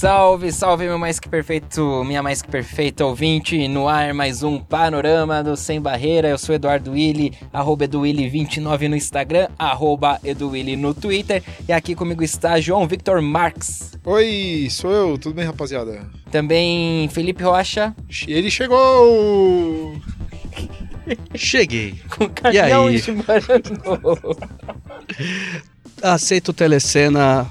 Salve, salve, meu mais que perfeito, minha mais que perfeita ouvinte, no ar mais um panorama do Sem Barreira. Eu sou Eduardo Willi, arroba EduWilli29 no Instagram, arroba EduWilli no Twitter. E aqui comigo está João Victor Marx. Oi, sou eu, tudo bem, rapaziada? Também Felipe Rocha. Ele chegou! Cheguei. Com caminhão de Aceito telecena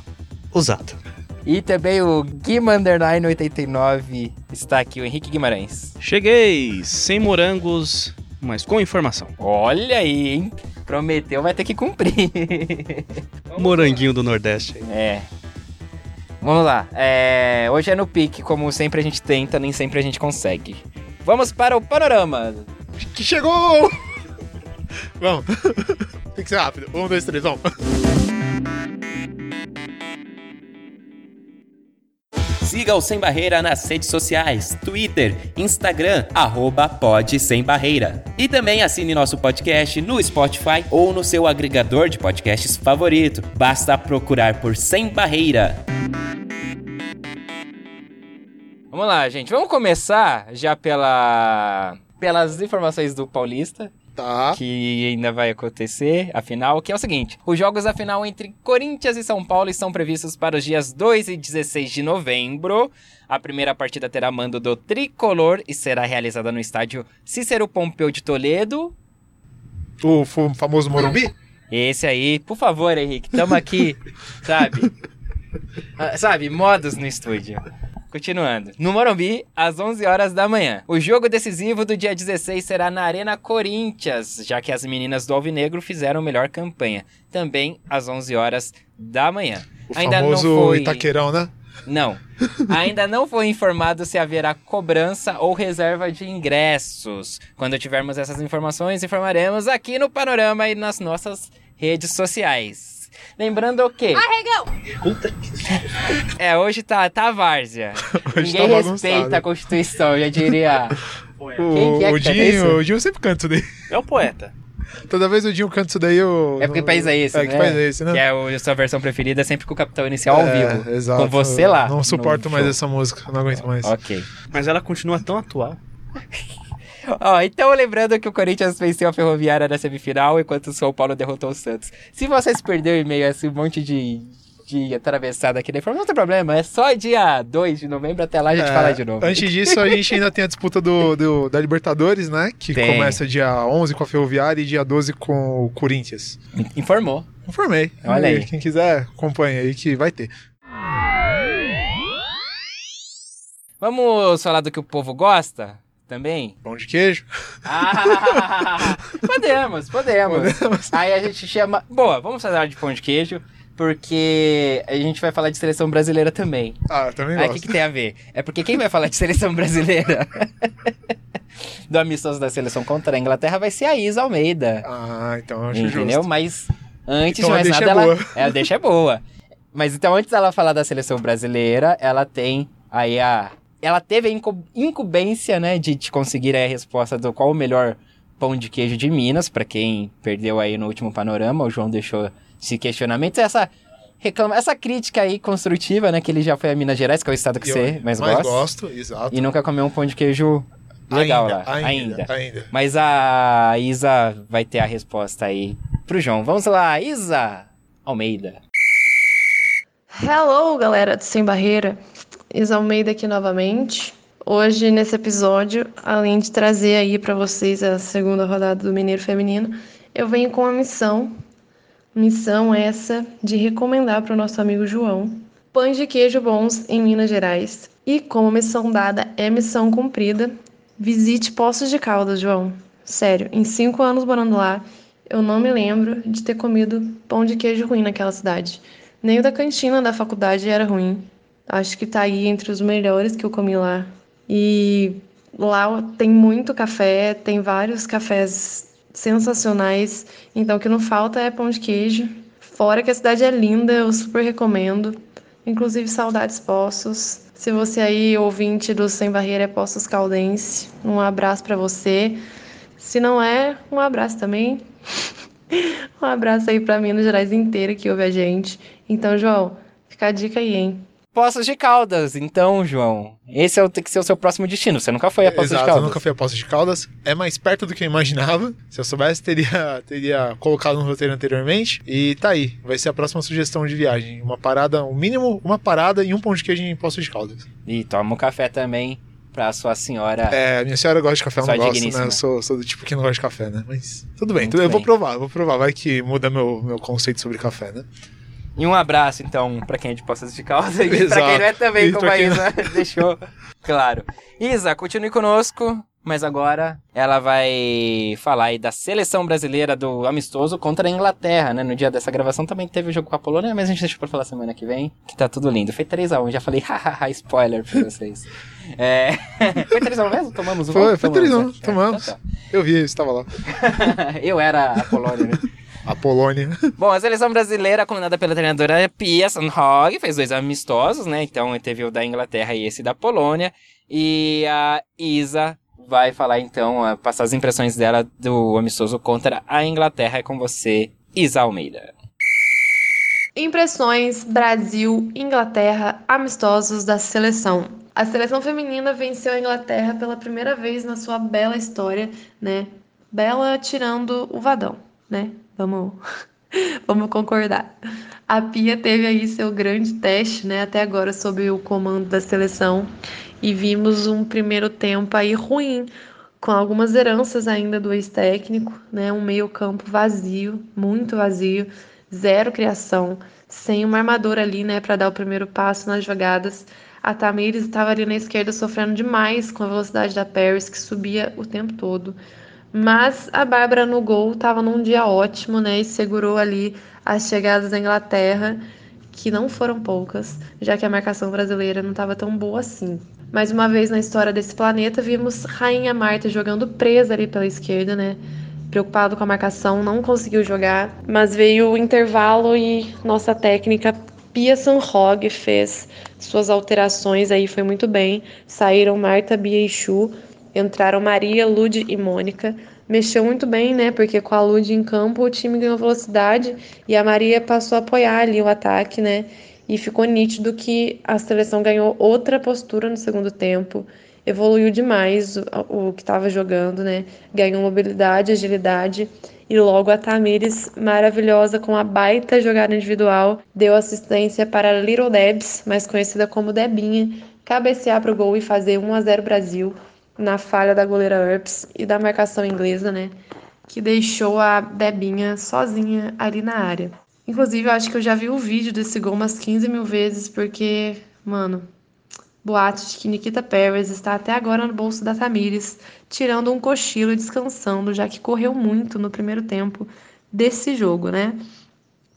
usada. E também o Guimanderline89 está aqui, o Henrique Guimarães. Cheguei, sem morangos, mas com informação. Olha aí, hein? Prometeu, vai ter que cumprir. Moranguinho do Nordeste. É. Vamos lá. É, hoje é no pique, como sempre a gente tenta, nem sempre a gente consegue. Vamos para o panorama. Que chegou! vamos. Tem que ser rápido. Um, dois, três, vamos. Siga o Sem Barreira nas redes sociais, Twitter, Instagram, arroba Pod Sem Barreira. E também assine nosso podcast no Spotify ou no seu agregador de podcasts favorito. Basta procurar por Sem Barreira. Vamos lá, gente. Vamos começar já pela pelas informações do Paulista. Tá. Que ainda vai acontecer, afinal, que é o seguinte: os jogos da final entre Corinthians e São Paulo estão previstos para os dias 2 e 16 de novembro. A primeira partida terá mando do tricolor e será realizada no estádio Cícero Pompeu de Toledo. O famoso Morumbi? Esse aí, por favor, Henrique, tamo aqui, sabe? Ah, sabe, modos no estúdio. Continuando. No Morumbi, às 11 horas da manhã. O jogo decisivo do dia 16 será na Arena Corinthians, já que as meninas do Alvinegro fizeram melhor campanha. Também às 11 horas da manhã. O Ainda famoso não foi... Itaquerão, né? Não. Ainda não foi informado se haverá cobrança ou reserva de ingressos. Quando tivermos essas informações, informaremos aqui no Panorama e nas nossas redes sociais. Lembrando o quê? Arregão! É, hoje tá, tá várzea. Hoje Ninguém tá respeita a Constituição, eu já diria. O, Quem que é que o, Dinho, o Dinho sempre canta isso daí. É o poeta. Toda vez o Dinho canta isso daí, eu. É porque país é esse, é, né? que país é esse, né? Que é a sua versão preferida, sempre com o Capitão Inicial ao é, vivo. Exato. Com você lá. Não suporto mais essa música, não aguento mais. Ok. Mas ela continua tão atual. Ó, então lembrando que o Corinthians venceu a Ferroviária na semifinal, enquanto o São Paulo derrotou o Santos. Se você se perdeu em meio a esse monte de, de atravessada aqui da informação, não tem problema, é só dia 2 de novembro, até lá a gente é, fala de novo. Antes disso, a gente ainda tem a disputa do, do da Libertadores, né? Que tem. começa dia 11 com a Ferroviária e dia 12 com o Corinthians. Informou. Informei. Olha aí. Quem quiser, acompanha aí que vai ter. Vamos falar do que o povo gosta? Também? Pão de queijo? Ah, podemos, podemos, podemos. Aí a gente chama. Boa, vamos falar de pão de queijo, porque a gente vai falar de seleção brasileira também. Ah, também Aí o que, que tem a ver? É porque quem vai falar de seleção brasileira do amistoso da seleção contra a Inglaterra vai ser a Isa Almeida. Ah, então eu acho Entendeu? Justo. Mas antes então, de mais nada, é ela. É, a deixa é boa. Mas então, antes dela falar da seleção brasileira, ela tem aí a ela teve a incumbência, né, de, de conseguir a resposta do qual o melhor pão de queijo de Minas, para quem perdeu aí no último panorama, o João deixou esse questionamento, essa reclama, essa crítica aí construtiva, né, que ele já foi a Minas Gerais, que é o estado que você mais, mais gosta. gosto, exato. E nunca comeu um pão de queijo legal ainda, lá, ainda, ainda. ainda. Mas a Isa vai ter a resposta aí pro João. Vamos lá, Isa Almeida. Hello, galera do Sem Barreira. Isa Almeida aqui novamente. Hoje, nesse episódio, além de trazer aí para vocês a segunda rodada do Mineiro Feminino, eu venho com uma missão. Missão essa de recomendar para o nosso amigo João pães de queijo bons em Minas Gerais. E como missão dada é missão cumprida, visite Poços de Caldas, João. Sério, em cinco anos morando lá, eu não me lembro de ter comido pão de queijo ruim naquela cidade. Nem o da cantina da faculdade era ruim. Acho que tá aí entre os melhores que eu comi lá. E lá tem muito café, tem vários cafés sensacionais. Então o que não falta é pão de queijo. Fora que a cidade é linda, eu super recomendo. Inclusive saudades Poços. Se você aí ouvinte do Sem Barreira é Poços Caldense, um abraço para você. Se não é, um abraço também. um abraço aí para Minas Gerais inteira que ouve a gente. Então, João, fica a dica aí, hein? Poços de Caldas. Então, João, esse é o, tem que ser o seu próximo destino. Você nunca foi a Poços Exato, de Caldas. eu nunca fui a Poços de Caldas. É mais perto do que eu imaginava. Se eu soubesse, teria, teria colocado no roteiro anteriormente. E tá aí. Vai ser a próxima sugestão de viagem. Uma parada, o um mínimo uma parada e um pão de queijo em Poços de Caldas. E toma um café também pra sua senhora. É, minha senhora gosta de café, eu não gosto, né? Eu sou, sou, do tipo que não gosta de café, né? Mas tudo bem, tudo, eu vou provar, vou provar. Vai que muda meu, meu conceito sobre café, né? E um abraço, então, para quem é de Poços de Caldas e para quem não é também, como a Isa deixou claro. Isa, continue conosco, mas agora ela vai falar aí da seleção brasileira do amistoso contra a Inglaterra, né? No dia dessa gravação também teve o jogo com a Polônia, mas a gente deixa pra falar semana que vem, que tá tudo lindo. Foi 3x1, já falei, hahaha, spoiler pra vocês. É... Foi 3x1 mesmo? Tomamos o Foi, foi 3x1, tomamos. É, tá, tá. Eu vi, estava lá. Eu era a Polônia, né? A Polônia. Bom, a seleção brasileira, comandada pela treinadora Pia Sandhog, fez dois amistosos, né? Então teve o da Inglaterra e esse da Polônia. E a Isa vai falar então, passar as impressões dela do amistoso contra a Inglaterra. É com você, Isa Almeida. Impressões Brasil-Inglaterra amistosos da seleção. A seleção feminina venceu a Inglaterra pela primeira vez na sua bela história, né? Bela tirando o Vadão, né? Vamos, vamos concordar. A Pia teve aí seu grande teste, né, até agora sob o comando da seleção e vimos um primeiro tempo aí ruim, com algumas heranças ainda do ex-técnico, né, um meio-campo vazio, muito vazio, zero criação, sem uma armadura ali, né, para dar o primeiro passo nas jogadas. A Tamires estava ali na esquerda sofrendo demais com a velocidade da Paris, que subia o tempo todo. Mas a Bárbara no gol estava num dia ótimo, né? E segurou ali as chegadas da Inglaterra, que não foram poucas, já que a marcação brasileira não estava tão boa assim. Mais uma vez na história desse planeta, vimos Rainha Marta jogando presa ali pela esquerda, né? Preocupado com a marcação, não conseguiu jogar, mas veio o intervalo e nossa técnica Pia Sanhog fez suas alterações aí, foi muito bem. Saíram Marta, Bia e Chu, Entraram Maria, Lude e Mônica. Mexeu muito bem, né? Porque com a Lude em campo o time ganhou velocidade e a Maria passou a apoiar ali o ataque, né? E ficou nítido que a seleção ganhou outra postura no segundo tempo. Evoluiu demais o, o que estava jogando, né? Ganhou mobilidade, agilidade. E logo a Tamires, maravilhosa com a baita jogada individual, deu assistência para Little Debs, mais conhecida como Debinha, cabecear para o gol e fazer 1 a 0 Brasil na falha da goleira Earps e da marcação inglesa, né? Que deixou a Debinha sozinha ali na área. Inclusive, eu acho que eu já vi o vídeo desse gol umas 15 mil vezes, porque, mano, boatos de que Nikita Pérez está até agora no bolso da Tamires, tirando um cochilo e descansando, já que correu muito no primeiro tempo desse jogo, né?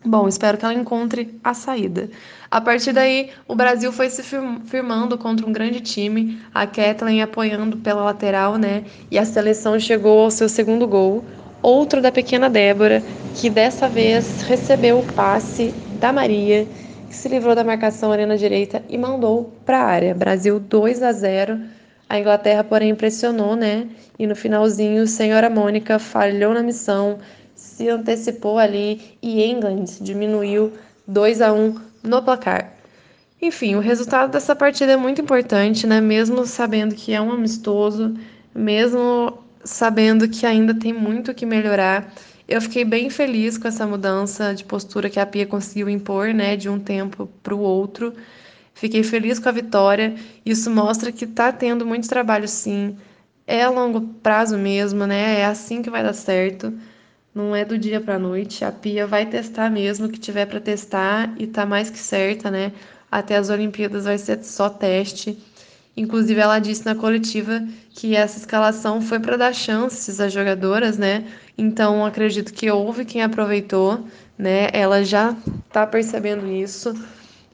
Bom, espero que ela encontre a saída. A partir daí, o Brasil foi se firmando contra um grande time, a Kathleen apoiando pela lateral, né? E a seleção chegou ao seu segundo gol, outro da pequena Débora, que dessa vez recebeu o passe da Maria, que se livrou da marcação ali na direita e mandou para a área. Brasil 2 a 0. A Inglaterra, porém, impressionou, né? E no finalzinho, senhora Mônica falhou na missão se antecipou ali e England diminuiu 2 a 1 no placar. Enfim, o resultado dessa partida é muito importante, né? Mesmo sabendo que é um amistoso, mesmo sabendo que ainda tem muito que melhorar. Eu fiquei bem feliz com essa mudança de postura que a Pia conseguiu impor, né, de um tempo para o outro. Fiquei feliz com a vitória. Isso mostra que está tendo muito trabalho, sim. É a longo prazo mesmo, né? É assim que vai dar certo. Não é do dia para noite. A Pia vai testar mesmo o que tiver para testar e tá mais que certa, né? Até as Olimpíadas vai ser só teste. Inclusive, ela disse na coletiva que essa escalação foi para dar chances às jogadoras, né? Então, acredito que houve quem aproveitou, né? Ela já tá percebendo isso.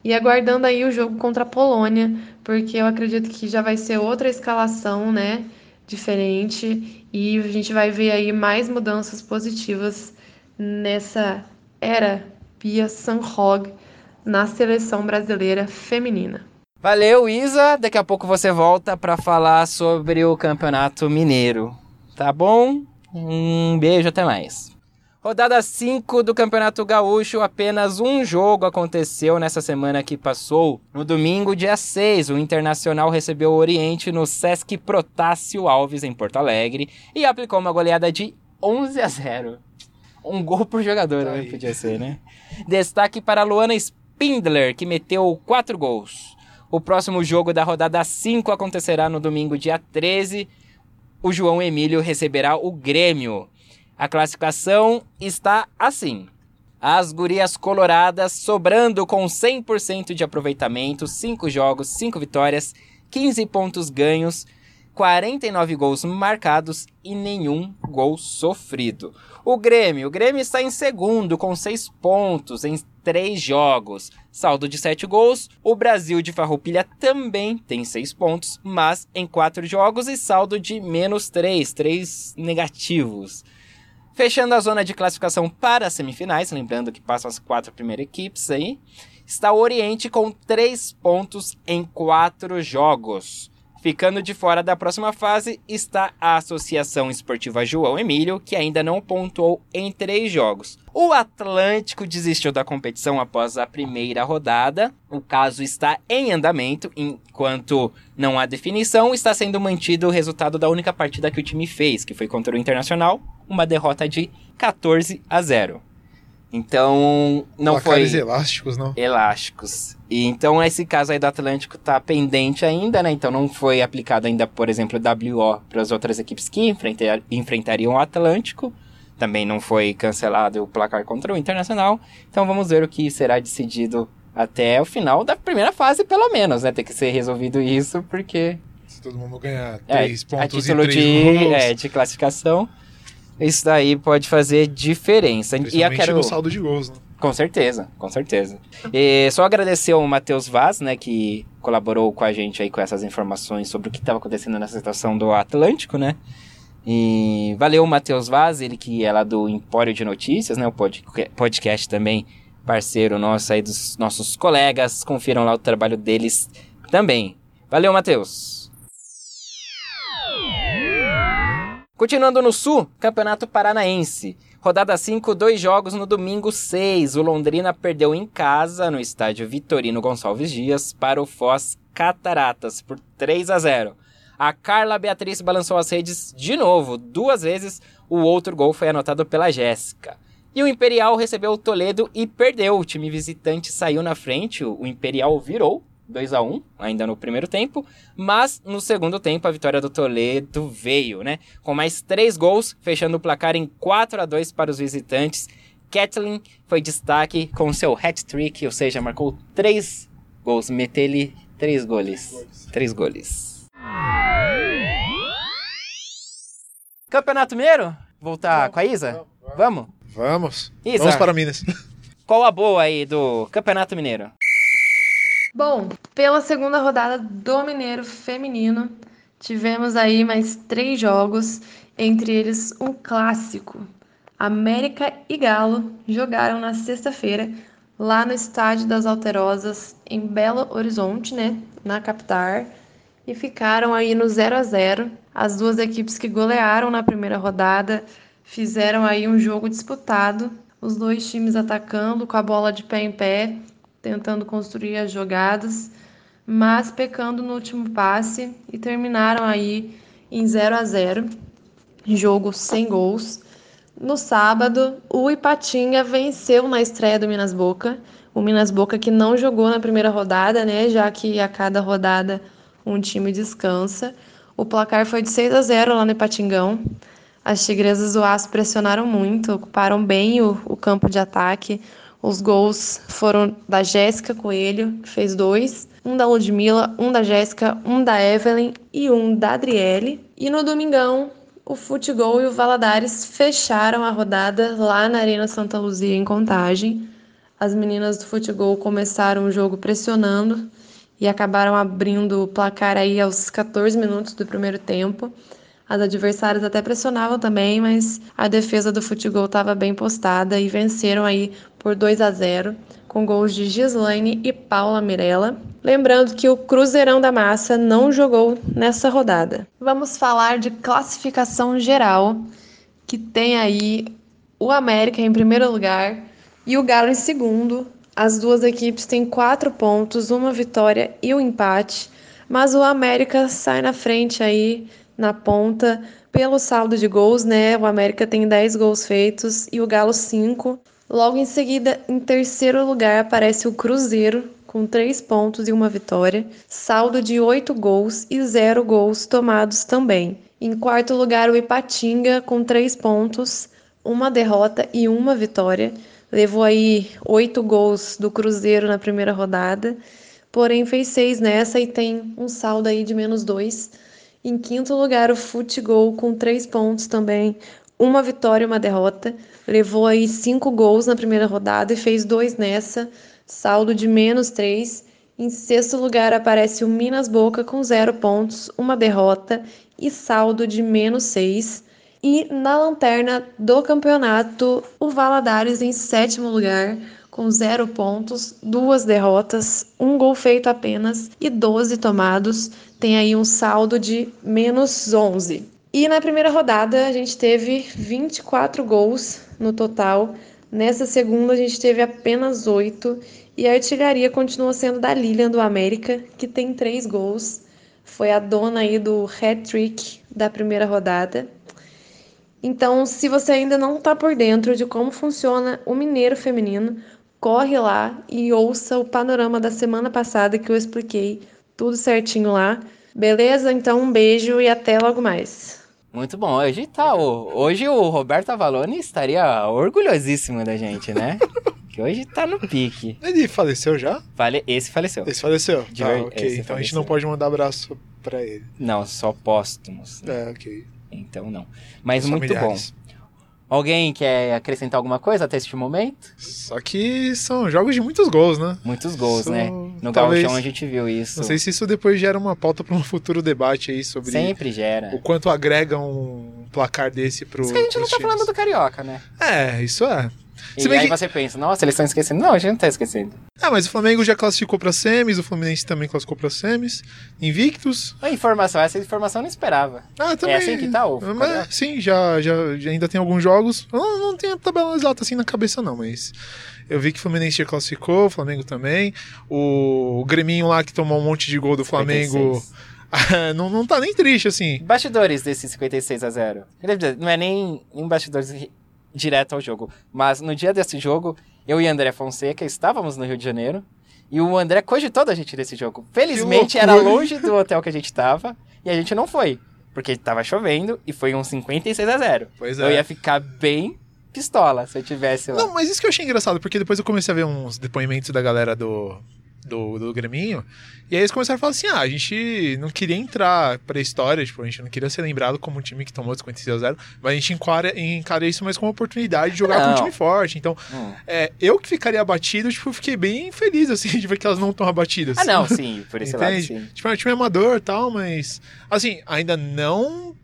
E aguardando aí o jogo contra a Polônia, porque eu acredito que já vai ser outra escalação, né? Diferente. E a gente vai ver aí mais mudanças positivas nessa era Pia Sanhog na seleção brasileira feminina. Valeu, Isa. Daqui a pouco você volta para falar sobre o Campeonato Mineiro. Tá bom? Um beijo, até mais. Rodada 5 do Campeonato Gaúcho, apenas um jogo aconteceu nessa semana que passou. No domingo, dia 6, o Internacional recebeu o Oriente no Sesc Protássio Alves, em Porto Alegre, e aplicou uma goleada de 11 a 0. Um gol por jogador, tá né? Podia ser, né? Destaque para Luana Spindler, que meteu 4 gols. O próximo jogo da rodada 5 acontecerá no domingo, dia 13. O João Emílio receberá o Grêmio. A classificação está assim. As gurias coloradas sobrando com 100% de aproveitamento, 5 jogos, 5 vitórias, 15 pontos ganhos, 49 gols marcados e nenhum gol sofrido. O Grêmio, o Grêmio está em segundo com 6 pontos em 3 jogos, saldo de 7 gols. O Brasil de Farroupilha também tem 6 pontos, mas em 4 jogos e saldo de menos 3, 3 negativos. Fechando a zona de classificação para as semifinais, lembrando que passam as quatro primeiras equipes aí, está o Oriente com três pontos em quatro jogos. Ficando de fora da próxima fase está a Associação Esportiva João Emílio, que ainda não pontuou em três jogos. O Atlântico desistiu da competição após a primeira rodada. O caso está em andamento, enquanto não há definição, está sendo mantido o resultado da única partida que o time fez, que foi contra o Internacional, uma derrota de 14 a 0. Então, não Placares foi. elásticos, não? Elásticos. E então, esse caso aí do Atlântico tá pendente ainda, né? Então, não foi aplicado ainda, por exemplo, WO para as outras equipes que enfrentar, enfrentariam o Atlântico. Também não foi cancelado o placar contra o Internacional. Então, vamos ver o que será decidido até o final da primeira fase, pelo menos, né? Tem que ser resolvido isso, porque. Se todo mundo ganhar três é, pontos a título e três de, gols. é, de classificação. Isso daí pode fazer diferença. E eu quero. no saldo de gols, né? Com certeza, com certeza. E só agradecer ao Matheus Vaz, né, que colaborou com a gente aí com essas informações sobre o que estava acontecendo nessa situação do Atlântico, né? E valeu, Matheus Vaz, ele que é lá do Empório de Notícias, né? O pod- podcast também, parceiro nosso aí dos nossos colegas. Confiram lá o trabalho deles também. Valeu, Matheus! Continuando no Sul, Campeonato Paranaense. Rodada 5, dois jogos no domingo 6. O Londrina perdeu em casa, no estádio Vitorino Gonçalves Dias, para o Foz Cataratas, por 3 a 0. A Carla Beatriz balançou as redes de novo, duas vezes. O outro gol foi anotado pela Jéssica. E o Imperial recebeu o Toledo e perdeu. O time visitante saiu na frente, o Imperial virou 2 a 1 ainda no primeiro tempo, mas no segundo tempo a vitória do Toledo veio, né? Com mais três gols, fechando o placar em 4 a 2 para os visitantes. Kathleen foi destaque com seu hat-trick, ou seja, marcou três gols, meteu-lhe três goles. Três goles. Campeonato Mineiro? Voltar com a Isa? Vamos? Vamos. Isa. Vamos para Minas. Qual a boa aí do Campeonato Mineiro? Bom, pela segunda rodada do Mineiro Feminino, tivemos aí mais três jogos, entre eles um clássico. América e Galo jogaram na sexta-feira lá no Estádio das Alterosas, em Belo Horizonte, né, na capital, e ficaram aí no 0 a 0. As duas equipes que golearam na primeira rodada fizeram aí um jogo disputado, os dois times atacando com a bola de pé em pé tentando construir as jogadas, mas pecando no último passe e terminaram aí em 0 a 0, jogo sem gols. No sábado, o Ipatinga venceu na estreia do Minas Boca, o Minas Boca que não jogou na primeira rodada, né, já que a cada rodada um time descansa. O placar foi de 6 a 0 lá no Ipatingão. As tigresas do Aço pressionaram muito, ocuparam bem o, o campo de ataque. Os gols foram da Jéssica Coelho, que fez dois, um da Ludmilla, um da Jéssica, um da Evelyn e um da Adriele. E no domingão, o Futebol e o Valadares fecharam a rodada lá na Arena Santa Luzia, em Contagem. As meninas do futebol começaram o jogo pressionando e acabaram abrindo o placar aí aos 14 minutos do primeiro tempo. As adversárias até pressionavam também, mas a defesa do futebol estava bem postada e venceram aí por 2 a 0 com gols de Gislaine e Paula Mirella. Lembrando que o Cruzeirão da Massa não jogou nessa rodada. Vamos falar de classificação geral, que tem aí o América em primeiro lugar e o Galo em segundo. As duas equipes têm quatro pontos, uma vitória e um empate, mas o América sai na frente aí na ponta pelo saldo de gols, né? O América tem 10 gols feitos e o Galo 5. Logo em seguida, em terceiro lugar, aparece o Cruzeiro, com 3 pontos e uma vitória, saldo de 8 gols e 0 gols tomados também. Em quarto lugar, o Ipatinga, com 3 pontos, uma derrota e uma vitória. Levou aí 8 gols do Cruzeiro na primeira rodada, porém fez 6 nessa e tem um saldo aí de menos 2. Em quinto lugar, o Futebol com 3 pontos também, uma vitória e uma derrota. Levou aí cinco gols na primeira rodada e fez dois nessa, saldo de menos três. Em sexto lugar aparece o Minas Boca com zero pontos, uma derrota e saldo de menos seis. E na lanterna do campeonato, o Valadares em sétimo lugar, com zero pontos, duas derrotas, um gol feito apenas e 12 tomados. Tem aí um saldo de menos 11. E na primeira rodada a gente teve 24 gols no total. Nessa segunda a gente teve apenas 8 e a artilharia continua sendo da Lilian do América, que tem 3 gols. Foi a dona aí do hat-trick da primeira rodada. Então, se você ainda não está por dentro de como funciona o Mineiro Feminino, corre lá e ouça o panorama da semana passada que eu expliquei tudo certinho lá. Beleza? Então, um beijo e até logo mais. Muito bom. Hoje tá. Hoje o Roberto Avalone estaria orgulhosíssimo da gente, né? que hoje tá no pique. Ele faleceu já? Fale... Esse faleceu. Esse faleceu. De ah, ok. Esse então faleceu. a gente não pode mandar abraço pra ele. Não, só póstumos. É, ok. Então não. Mas Os muito familiares. bom. Alguém quer acrescentar alguma coisa até este momento? Só que são jogos de muitos gols, né? Muitos gols, são... né? No Talvez... Gauchão a gente viu isso. Não sei se isso depois gera uma pauta para um futuro debate aí sobre. Sempre gera. O quanto agrega um placar desse pro. Isso que a gente não tá times. falando do Carioca, né? É, isso é. Se e aí que... você pensa, nossa, eles estão esquecendo. Não, a gente não tá esquecendo. Ah, mas o Flamengo já classificou pra semis, o Fluminense também classificou pra semis. Invictus. A informação, essa informação eu não esperava. Ah, também. É assim que tá o mas, Sim, já, já, já, ainda tem alguns jogos. Eu não, não tenho a tabela exata assim na cabeça, não, mas. Eu vi que o Fluminense já classificou, o Flamengo também. O, o Greminho lá que tomou um monte de gol do Flamengo. não, não tá nem triste, assim. Bastidores desse 56 a 0 Não é nem um bastidores direto ao jogo. Mas no dia desse jogo, eu e André Fonseca estávamos no Rio de Janeiro. E o André cogitou da gente desse jogo. Felizmente era longe do hotel que a gente estava e a gente não foi. Porque estava chovendo e foi um 56 a 0. Pois é. Eu ia ficar bem pistola se eu tivesse lá. Não, mas isso que eu achei engraçado, porque depois eu comecei a ver uns depoimentos da galera do, do, do Greminho. E aí eles começaram a falar assim: ah, a gente não queria entrar pra história, tipo, a gente não queria ser lembrado como um time que tomou 56 a 0, mas a gente encara, encara isso mais como uma oportunidade de jogar não. com um time forte. Então, hum. é, eu que ficaria abatido, tipo, fiquei bem feliz, assim, de ver que elas não estão abatidas. Ah, não, sim, por esse lado, sim. Tipo, é um time amador e tal, mas, assim, ainda não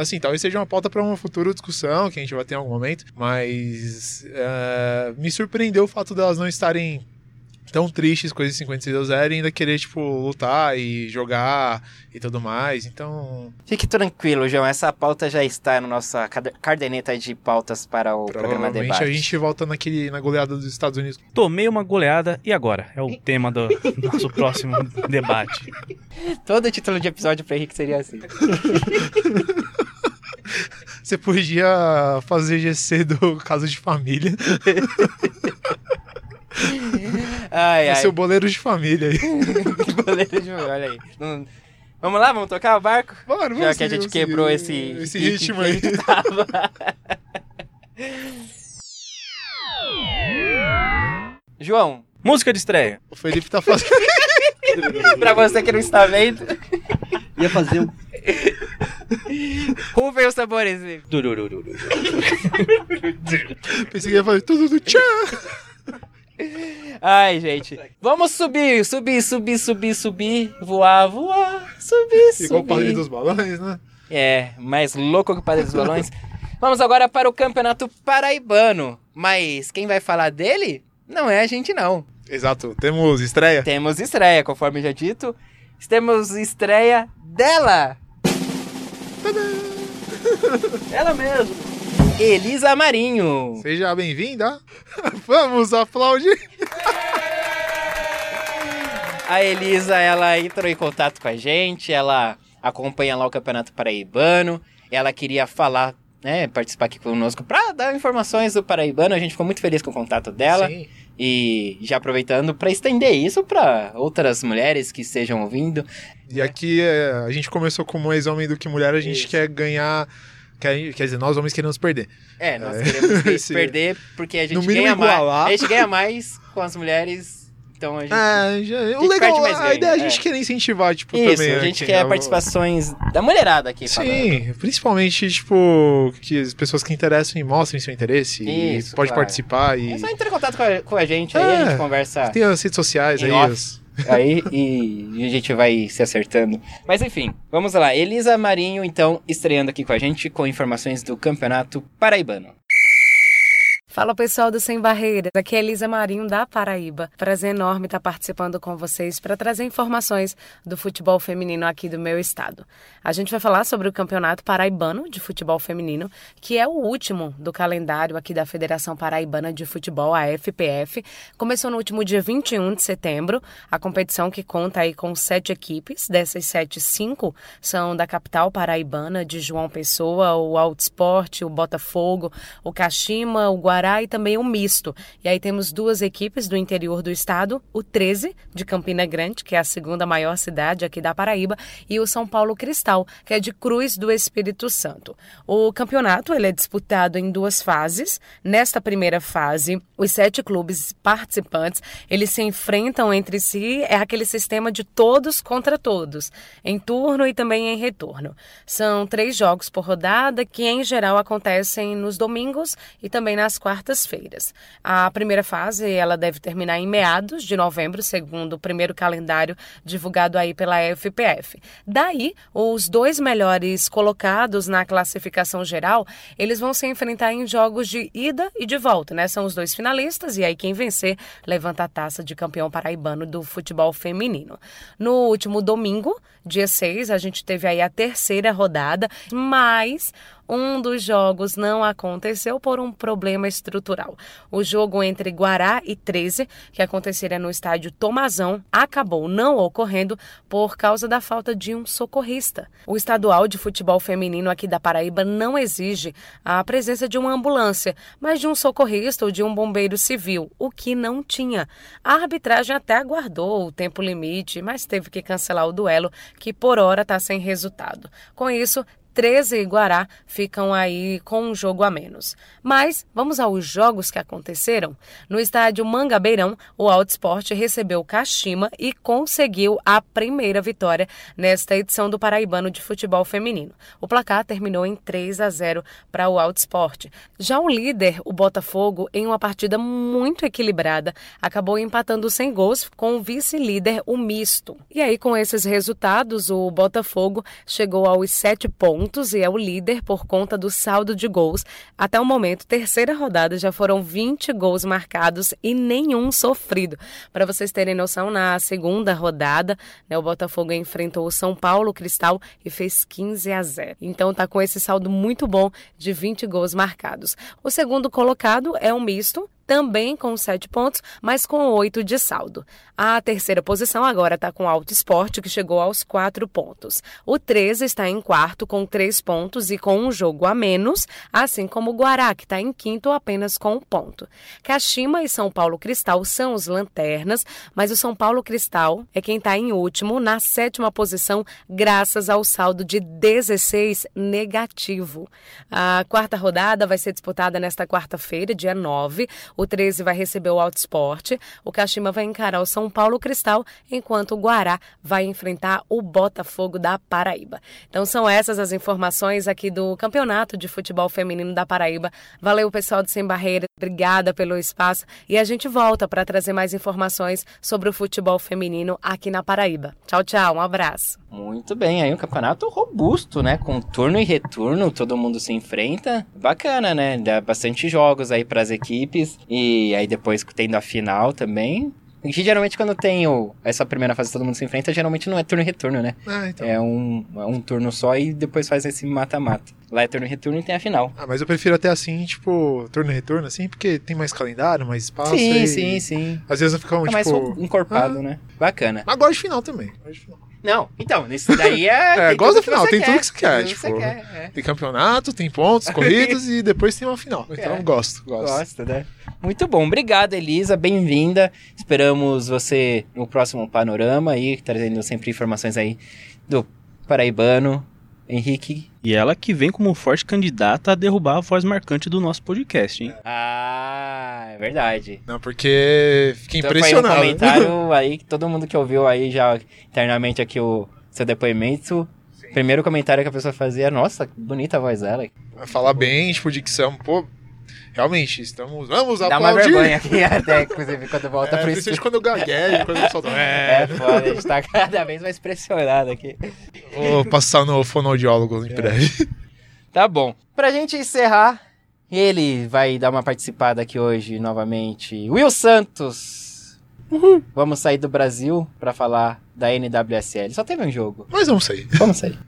assim, talvez seja uma pauta para uma futura discussão que a gente vai ter em algum momento, mas uh, me surpreendeu o fato delas não estarem tão tristes com esse 56 a 0 e ainda querer, tipo, lutar e jogar e tudo mais. Então. Fique tranquilo, João. Essa pauta já está na nossa caderneta de pautas para o programa debate. a gente volta naquele, na goleada dos Estados Unidos. Tomei uma goleada e agora? É o tema do nosso próximo debate. Todo título de episódio para Henrique seria assim. Você podia fazer GC do caso de família. ai, ai. Seu boleiro de família aí. boleiro de família, olha aí. Vamos lá, vamos tocar o barco? Bora, vamos Já que a gente quebrou esse, esse ritmo aí. João. Música de estreia. O Felipe tá fazendo. pra você que não está vendo. Ia fazer um. Rufem os sabores. Pensei que ia fazer tudo do tchau. Ai, gente. Vamos subir, subir, subir, subir, subir. Voar, voar, subir, subir. Igual o Padre dos Balões, né? É, mais louco que o Padre dos Balões. Vamos agora para o Campeonato Paraibano. Mas quem vai falar dele não é a gente, não. Exato. Temos estreia? Temos estreia, conforme já dito. Temos estreia dela. Ela mesmo. Elisa Marinho. Seja bem-vinda. Vamos aplaudir. A Elisa, ela entrou em contato com a gente, ela acompanha lá o Campeonato Paraibano, ela queria falar, né, participar aqui conosco para dar informações do Paraibano, a gente ficou muito feliz com o contato dela. Sim. E já aproveitando para estender isso para outras mulheres que estejam ouvindo. E aqui é, a gente começou como mais homem do que mulher, a gente Isso. quer ganhar. Quer, quer dizer, nós homens queremos perder. É, nós É. queremos perder porque a gente ganha mais. A gente ganha mais com as mulheres, então a gente É, já- o gente legal, a ganho, ideia é a é. gente querer incentivar, tipo, Isso, também. a gente aqui, quer né? participações da mulherada aqui falando. Sim, principalmente, tipo, que as pessoas que interessam e mostrem seu interesse. Isso, e pode claro. participar e. É só entrar em contato com a, com a gente aí, a É. gente conversa Tem as redes sociais aí. off. Aí e a gente vai se acertando. Mas enfim, vamos lá. Elisa Marinho, então, estreando aqui com a gente com informações do Campeonato Paraibano. Fala pessoal do Sem Barreiras, aqui é Elisa Marinho da Paraíba. Prazer enorme estar participando com vocês para trazer informações do futebol feminino aqui do meu estado. A gente vai falar sobre o Campeonato Paraibano de Futebol Feminino, que é o último do calendário aqui da Federação Paraibana de Futebol, a FPF. Começou no último dia 21 de setembro, a competição que conta aí com sete equipes, dessas sete, cinco são da capital paraibana, de João Pessoa, o Alto Esporte, o Botafogo, o Caxima, o Guará e também o Misto. E aí temos duas equipes do interior do estado, o 13, de Campina Grande, que é a segunda maior cidade aqui da Paraíba, e o São Paulo Cristal, que é de Cruz do Espírito Santo. O campeonato ele é disputado em duas fases. Nesta primeira fase, os sete clubes participantes, eles se enfrentam entre si, é aquele sistema de todos contra todos, em turno e também em retorno. São três jogos por rodada, que em geral acontecem nos domingos e também nas quartas-feiras. A primeira fase, ela deve terminar em meados de novembro, segundo o primeiro calendário divulgado aí pela FPF. Daí, os dois melhores colocados na classificação geral, eles vão se enfrentar em jogos de ida e de volta, né? São os dois finalistas e aí quem vencer levanta a taça de campeão paraibano do futebol feminino. No último domingo, dia 6, a gente teve aí a terceira rodada, mas um dos jogos não aconteceu por um problema estrutural. O jogo entre Guará e 13, que aconteceria no estádio Tomazão, acabou não ocorrendo por causa da falta de um socorrista. O estadual de futebol feminino aqui da Paraíba não exige a presença de uma ambulância, mas de um socorrista ou de um bombeiro civil, o que não tinha. A arbitragem até aguardou o tempo limite, mas teve que cancelar o duelo, que por hora está sem resultado. Com isso, 13 e Guará ficam aí com um jogo a menos. Mas vamos aos jogos que aconteceram. No estádio Mangabeirão, o Alto Esporte recebeu Kashima e conseguiu a primeira vitória nesta edição do Paraibano de Futebol Feminino. O placar terminou em 3 a 0 para o Alto Esporte. Já o líder, o Botafogo, em uma partida muito equilibrada, acabou empatando sem gols com o vice-líder, o Misto. E aí, com esses resultados, o Botafogo chegou aos sete pontos pontos e é o líder por conta do saldo de gols. Até o momento, terceira rodada, já foram 20 gols marcados e nenhum sofrido. Para vocês terem noção, na segunda rodada, né, o Botafogo enfrentou o São Paulo Cristal e fez 15 a 0. Então tá com esse saldo muito bom de 20 gols marcados. O segundo colocado é um misto, também com 7 pontos, mas com 8 de saldo. A terceira posição agora está com o Alto Esporte, que chegou aos 4 pontos. O 13 está em quarto com 3 pontos e com um jogo a menos, assim como o Guará, que está em quinto apenas com um ponto. Caxima e São Paulo Cristal são os lanternas, mas o São Paulo Cristal é quem está em último, na sétima posição, graças ao saldo de 16 negativo. A quarta rodada vai ser disputada nesta quarta-feira, dia 9. O 13 vai receber o Alto Esporte, o Kashima vai encarar o São Paulo Cristal, enquanto o Guará vai enfrentar o Botafogo da Paraíba. Então são essas as informações aqui do Campeonato de Futebol Feminino da Paraíba. Valeu, pessoal do Sem Barreira, obrigada pelo espaço e a gente volta para trazer mais informações sobre o futebol feminino aqui na Paraíba. Tchau, tchau, um abraço. Muito bem, aí um campeonato robusto, né? Com turno e retorno, todo mundo se enfrenta. Bacana, né? Dá bastante jogos aí para as equipes e aí depois tendo a final também. E geralmente quando tem o, essa primeira fase todo mundo se enfrenta, geralmente não é turno e retorno, né? Ah, então. É um, é um turno só e depois faz esse mata-mata. Lá é turno e retorno e tem a final. Ah, mas eu prefiro até assim, tipo, turno e retorno, assim, porque tem mais calendário, mais espaço. sim, e... sim, sim. Às vezes fica um, Fica tipo... mais encorpado, ah. né? Bacana. Mas gosto de final também. Gosto de final. Não, então, nesse daí é. É, gosta do final, tem tudo que você quer, tudo que tipo, você quer, é. Tem campeonato, tem pontos, corridas e depois tem uma final. Então É. gosto, gosto. Gosta, né? Muito bom. Obrigado, Elisa. Bem-vinda. Esperamos você no próximo panorama aí, trazendo sempre informações aí do Paraibano. Henrique. E ela que vem como forte candidata a derrubar a voz marcante do nosso podcast, hein? Ah, verdade. Não, porque fiquei Então foi um impressionado. comentário aí que todo mundo que ouviu aí já internamente aqui o seu depoimento. Primeiro comentário que a pessoa fazia, nossa, que bonita a voz dela. Falar bem, tipo, dicção, pô, realmente, estamos, vamos Dá uma aplaudir. vergonha aqui até, inclusive, quando volta É, pro estúdio. quando eu gaguejo, quando eu solto. É É, foda, a gente tá cada vez mais pressionado aqui. vou passar no fonoaudiólogo É. em breve. Tá bom. Pra gente encerrar, ele vai dar uma participada aqui hoje novamente. Will Santos. Vamos sair do Brasil pra falar da NWSL. Só teve um jogo. Mas vamos sair. Vamos sair.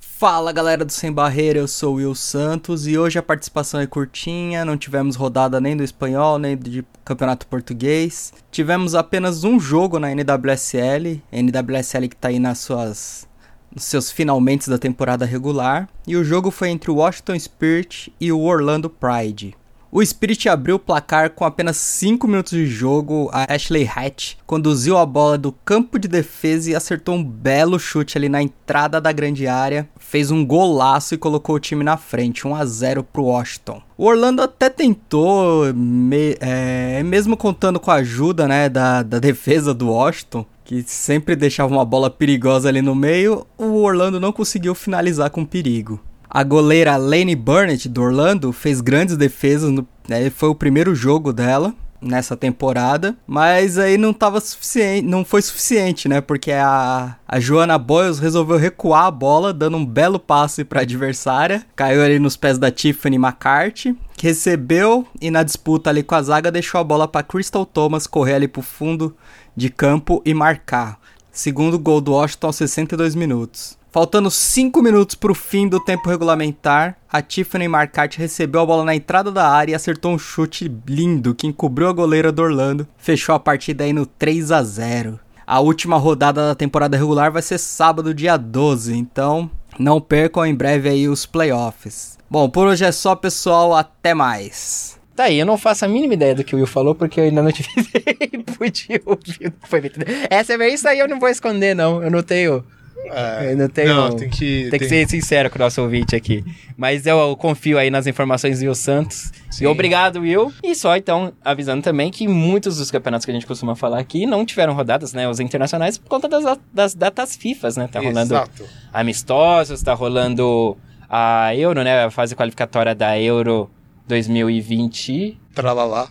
Fala galera do Sem Barreira, eu sou o Will Santos e hoje a participação é curtinha, não tivemos rodada nem do espanhol, nem de campeonato português. Tivemos apenas um jogo na NWSL, NWSL que tá aí nas suas nos seus finalmente da temporada regular, e o jogo foi entre o Washington Spirit e o Orlando Pride. O Spirit abriu o placar com apenas 5 minutos de jogo. A Ashley Hatch conduziu a bola do campo de defesa e acertou um belo chute ali na entrada da grande área. Fez um golaço e colocou o time na frente, 1 a 0 pro Washington. O Orlando até tentou, me- é, mesmo contando com a ajuda né, da, da defesa do Washington, que sempre deixava uma bola perigosa ali no meio, o Orlando não conseguiu finalizar com perigo. A goleira Lane Burnett do Orlando fez grandes defesas, no, né, foi o primeiro jogo dela nessa temporada, mas aí não tava suficiente, não foi suficiente, né? Porque a, a Joana Boyles resolveu recuar a bola, dando um belo passe para a adversária, caiu ali nos pés da Tiffany McCarthy, que recebeu e na disputa ali com a zaga deixou a bola para Crystal Thomas correr ali pro fundo de campo e marcar. Segundo gol do Washington aos 62 minutos. Faltando 5 minutos para o fim do tempo regulamentar, a Tiffany Marcati recebeu a bola na entrada da área e acertou um chute lindo que encobriu a goleira do Orlando. Fechou a partida aí no 3 a 0. A última rodada da temporada regular vai ser sábado, dia 12, então não percam em breve aí os playoffs. Bom, por hoje é só, pessoal. Até mais. Tá aí, eu não faço a mínima ideia do que o Will falou, porque eu ainda não tive ouvir o que foi dito. Essa é isso aí eu não vou esconder, não. Eu não tenho. É, Eu não tenho. Não, tem que. Tem que ser sincero com o nosso ouvinte aqui. Mas eu confio aí nas informações do Will Santos. Sim. E obrigado, Will. E só então, avisando também que muitos dos campeonatos que a gente costuma falar aqui não tiveram rodadas, né? Os internacionais, por conta das, das datas FIFAs, né? Tá rolando Exato. amistosos, tá rolando a Euro, né? A fase qualificatória da Euro 2020. Tralalá.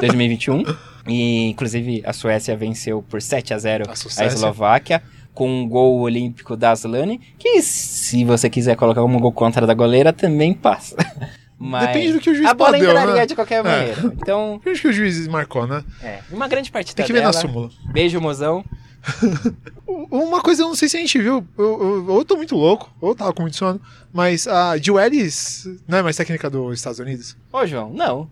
2021. E, inclusive, a Suécia venceu por 7 a 0 A a. Eslováquia, com um gol olímpico da Aslane, que se você quiser colocar um gol contra da goleira, também passa. Mas Depende do que o juiz a bola deu, entraria né? de qualquer É. maneira. Então, Acho que o juiz marcou, né? é, uma grande partida Tem que ver na dela. súmula. Beijo, mozão. Uma coisa eu não sei se a gente viu, eu, eu, ou eu tô muito louco, ou eu tava com muito sono, mas a Jill Ellis não é mais técnica dos Estados Unidos? Ô, João, não.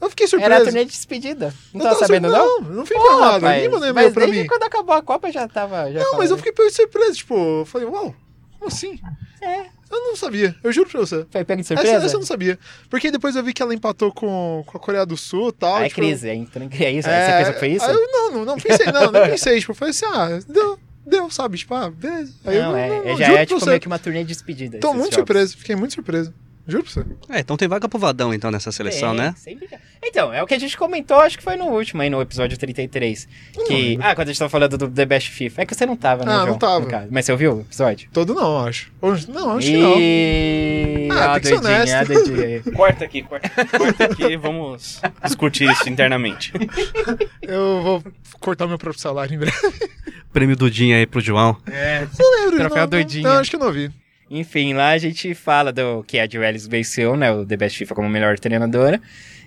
Eu fiquei Era surpreso. a turnê de despedida. Não tava tava sabendo, sur- não? Não, não fui Pô, informado. rapaz, Ninguém mandou mas pra desde mim. quando acabou a Copa já tava... Já Não, mas eu fiquei surpreso, tipo, eu falei, uau, como assim? É. Eu não sabia, eu juro pra você. Foi pego de Essa, surpresa? essa eu não sabia. Porque depois eu vi que ela empatou com, com a Coreia do Sul e tal. Ah, é tipo, crise, é. É isso? é, Você pensou que foi isso? eu, não, não, não pensei, não, não pensei. Tipo, eu falei assim, ah, deu, deu, sabe? Tipo, ah, beleza. Aí não, eu, é, não, é, não, já é tipo você. meio que uma turnê de despedida. Tô muito jogos. surpreso, fiquei muito surpreso. Juro pra você. É, então tem vaga pro Vadão, então, nessa seleção, Tem, né? sempre. Então, é o que a gente comentou, acho que foi no último aí, no episódio 33. Que. Ah, quando a gente tava falando do The Best FIFA. É que você não tava, né, Ah, não João? tava. no caso. Mas você ouviu o episódio? Todo não, acho. Não, acho que não. E... Ah, a tem que ser doidinha, honesto. doidinha aí. Corta aqui, corta, corta aqui, vamos discutir isso internamente. Eu vou cortar meu próprio salário em breve. Prêmio Dudinha aí pro João. Não lembro. Troféu não, doidinha. Não, acho que eu não ouvi. Enfim, lá a gente fala do que a Joelis venceu, né? O The Best FIFA como melhor treinadora.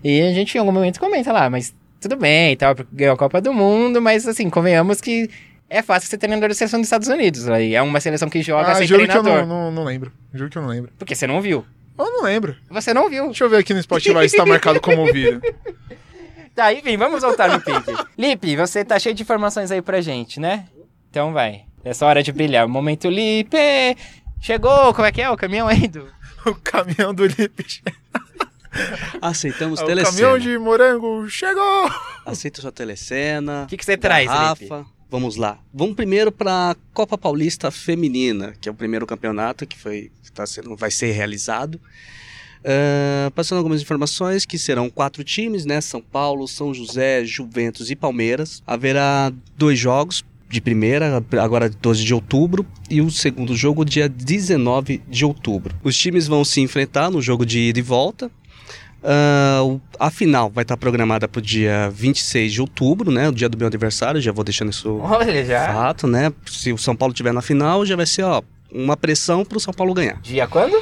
E a gente em algum momento comenta lá, mas tudo bem e tal, porque ganhou a Copa do Mundo, mas assim, convenhamos que é fácil ser treinador da seleção dos Estados Unidos. Aí é uma seleção que joga Ah, sem juro que eu treinador. não, não, não lembro. Juro que eu não lembro. Porque você não viu. Eu não lembro. Você não viu. Deixa eu ver aqui no Spotify se tá marcado como ouvido. Tá, enfim, vamos voltar no pique. Lipe, você tá cheio de informações aí pra gente, né? Então vai. Essa hora de brilhar. Momento Lipe! Chegou! Como é que é o caminhão aí do... O caminhão do Lipe. Aceitamos O telecena. caminhão de morango chegou! Aceita sua telecena. O que, que você traz, Lipe? Rafa. Vamos lá. Vamos primeiro para Copa Paulista Feminina, que é o primeiro campeonato que foi, tá sendo, vai ser realizado. Ah, passando algumas informações que serão quatro times, né? São Paulo, São José, Juventus e Palmeiras. Haverá dois jogos de primeira, agora 12 de outubro, e o segundo jogo dia 19 de outubro. Os times vão se enfrentar no jogo de ida e volta. O- a final vai estar programada para o dia 26 de outubro, né? O dia do meu aniversário, já vou deixando isso Olha já. fato, né? Se o São Paulo tiver na final, já vai ser, ó, uma pressão pro São Paulo ganhar. Dia quando?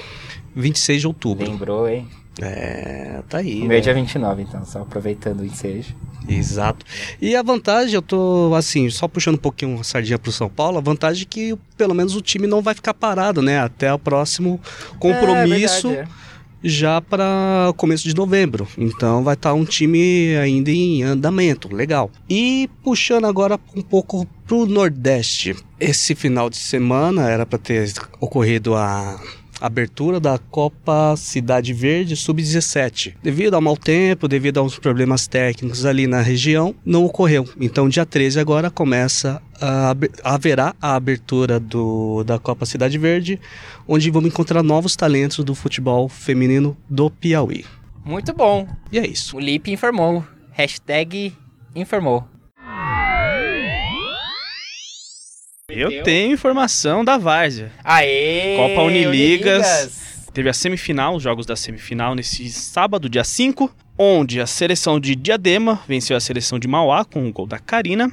26 de outubro. Lembrou, hein? É, tá aí. O meu né? é dia 29, então, só aproveitando o ensejo. Exato. E a vantagem, eu tô assim, só puxando um pouquinho a sardinha pro São Paulo, a vantagem é que pelo menos o time não vai ficar parado, né? Até o próximo compromisso. É, verdade, já para começo de novembro. Então vai estar um time ainda em andamento, legal. E puxando agora um pouco pro Nordeste. Esse final de semana era para ter ocorrido a abertura da Copa Cidade Verde Sub-17. Devido ao mau tempo, devido a uns problemas técnicos ali na região, não ocorreu. Então dia 13 agora começa a, haverá a abertura do, da Copa Cidade Verde, onde vamos encontrar novos talentos do futebol feminino do Piauí. Muito bom. E é isso. O Lipe informou. Hashtag informou. Eu tenho informação da Várzea. Aê! Copa Uniligas. Teve a semifinal, os jogos da semifinal, nesse sábado, dia 5, onde a seleção de Diadema venceu a seleção de Mauá com o gol da Karina.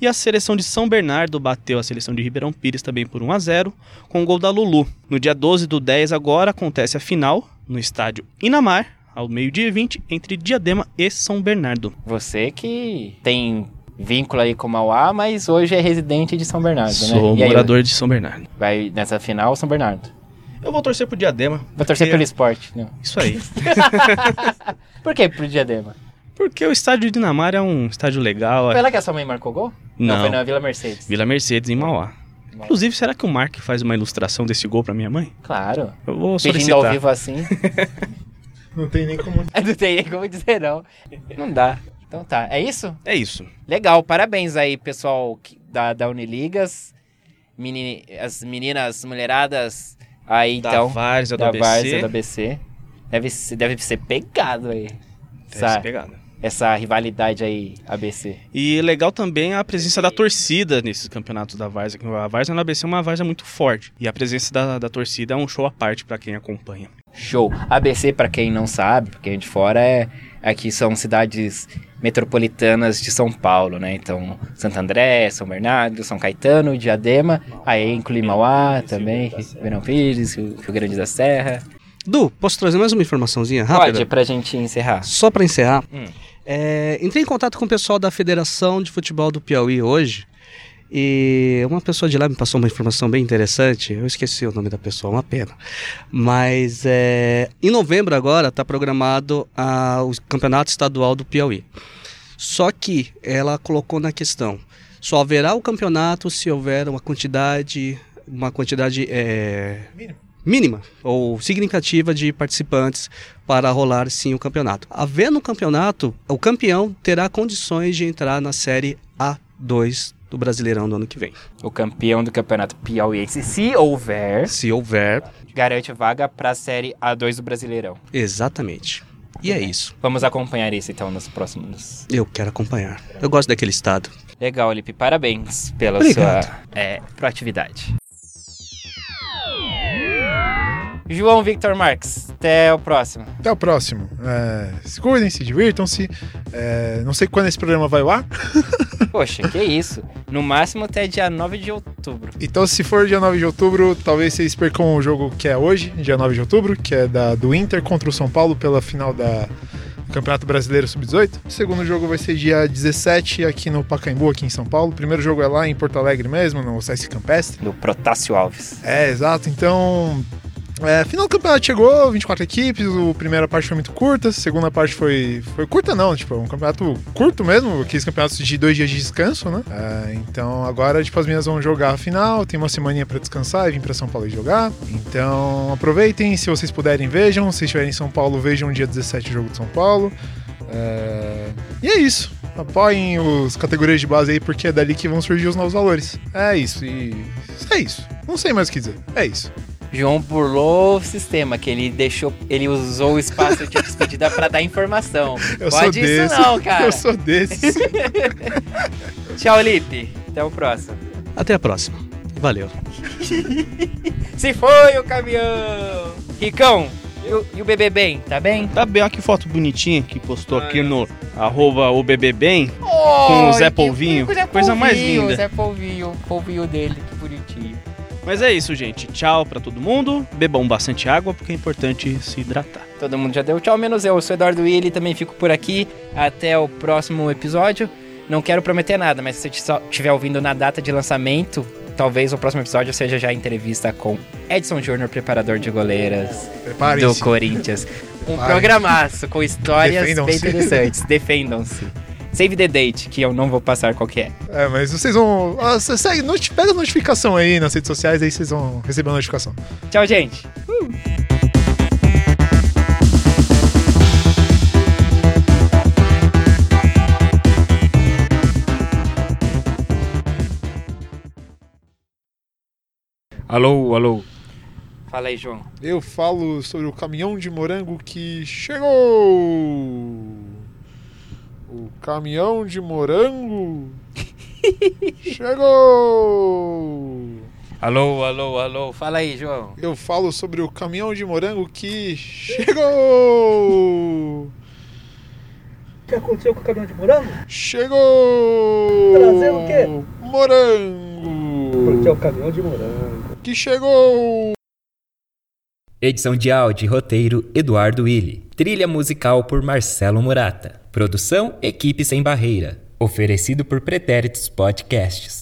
E a seleção de São Bernardo bateu a seleção de Ribeirão Pires também por 1 a 0 com o gol da Lulu. No dia 12 do 10 agora acontece a final no estádio Inamar, ao meio-dia e 20, entre Diadema e São Bernardo. Você que tem vínculo aí com Mauá, mas hoje é residente de São Bernardo, Sou né? E aí, morador de São Bernardo. vai nessa final São Bernardo. Eu vou torcer pro Diadema. Vou torcer pelo esporte. Não. Isso aí. Por que pro Diadema? Porque o estádio de Inamar é um estádio legal. Foi É... lá que a sua mãe marcou gol? Não. foi na Vila Mercedes. Vila Mercedes, em Mauá. Inclusive, será que o Mark faz uma ilustração desse gol pra minha mãe? Claro. Eu vou Pedindo ao solicitar. vivo assim. Não tem nem como. não tem nem como dizer não. Não dá. Então tá. É isso? É isso. Legal. Parabéns aí, pessoal da, da Uniligas. Meni- as meninas mulheradas aí, Da então. Várzea, do da. Várzea, da ABC. Deve ser, deve ser pegado aí. Deve ser pegada. essa rivalidade aí, ABC. E legal também a presença da torcida nesses campeonatos da que A Várzea no ABC é uma Várzea muito forte. E a presença da, da torcida é um show à parte pra quem acompanha. Show. ABC, pra quem não sabe, pra quem é de fora, é aqui são cidades metropolitanas de São Paulo, né? Então, Santo André, São Bernardo, São Caetano, Diadema, aí inclui Mauá também, Ribeirão Pires, Rio Grande da Serra. Du, posso trazer mais uma informaçãozinha rápida? Pode, pra gente encerrar. Só para encerrar, Hum. é, entrei em contato com o pessoal da Federação de Futebol do Piauí hoje e uma pessoa de lá me passou uma informação bem interessante. Eu esqueci o nome da pessoa, uma pena. Mas é, em novembro agora está programado a- o Campeonato Estadual do Piauí. Só que ela colocou na questão: só haverá o campeonato se houver uma quantidade, uma quantidade é, mínima ou significativa de participantes para rolar sim o campeonato. Havendo o campeonato, o campeão terá condições de entrar na série A2 do Brasileirão do ano que vem. O campeão do Campeonato Piauiense, se houver, Se houver, garante vaga para a Série A2 do Brasileirão. exatamente. E é isso. Vamos acompanhar isso então nos próximos. Eu quero acompanhar. Eu gosto daquele estado. Legal, Lipe. Parabéns pela Obrigado. sua é, proatividade. João Victor Marques, até o próximo. Até o próximo. É, se cuidem, se divirtam-se. É, não sei quando esse programa vai lá. Poxa, que isso. No máximo até dia 9 de outubro. Então, se for dia 9 de outubro, talvez vocês percam o jogo que é hoje, dia 9 de outubro, que é da, do Inter contra o São Paulo pela final da do Campeonato Brasileiro Sub-18. O segundo jogo vai ser dia 17 aqui no Pacaembu, aqui em São Paulo. O primeiro jogo é lá em Porto Alegre mesmo, no Sesc Campestre. Do Protássio Alves. É, exato. Então, é, final do campeonato chegou, 24 equipes, a primeira parte foi muito curta, a segunda parte foi, foi curta não, tipo, um campeonato curto mesmo, aqueles campeonatos de dois dias de descanso, né? É, então agora, tipo, as meninas vão jogar a final, tem uma semaninha pra descansar e vir pra São Paulo jogar. Então aproveitem, se vocês puderem, vejam. Se estiverem em São Paulo, vejam dia 17 o jogo de São Paulo. É, E é isso. Apoiem os categorias de base aí, porque é dali que vão surgir os novos valores. É isso, e. É isso. Não sei mais o que dizer. É isso. João burlou o sistema, que ele deixou. Ele usou o espaço de despedida pra dar informação. Eu sou Pode desse. isso não, cara. Eu sou desses. Tchau, Lipe. Até o próximo. Até a próxima. Valeu. Se foi o caminhão! Ricão, e o, e o bebê bem? Tá bem? Tá bem, olha que foto bonitinha que postou aqui no arroba o bebê bem. Oh, o Zé que- Polvinho. com o Zé Coisa mais Polvinho, linda. O Zé Polvinho, o polvinho dele. Mas é isso, gente. Tchau pra todo mundo. Bebam bastante água porque é importante se hidratar. Todo mundo já deu tchau, menos eu. Eu sou Eduardo Willi, também fico por aqui. Até o próximo episódio. Não quero prometer nada, mas se você estiver ouvindo na data de lançamento, talvez o próximo episódio seja já a entrevista com Edson Júnior, preparador de goleiras do. Corinthians. Um programaço com histórias bem interessantes. Defendam-se. Save the date, que eu não vou passar qual que é. É, mas vocês vão. Ah, segue, noti- pega a notificação aí nas redes sociais, aí vocês vão receber a notificação. Tchau, gente. Alô, alô. Fala aí, João. Eu falo sobre o caminhão de morango que chegou! O caminhão de morango chegou! Alô, alô, alô. Fala aí, João. Eu falo sobre o caminhão de morango que chegou! O que aconteceu com o caminhão de morango? Chegou! Trazer o quê? Morango! Porque é o caminhão de morango. Que chegou! Edição de áudio e roteiro Eduardo Willi. Trilha musical por Marcelo Murata. Produção Equipe Sem Barreira. Oferecido por Pretéritos Podcasts.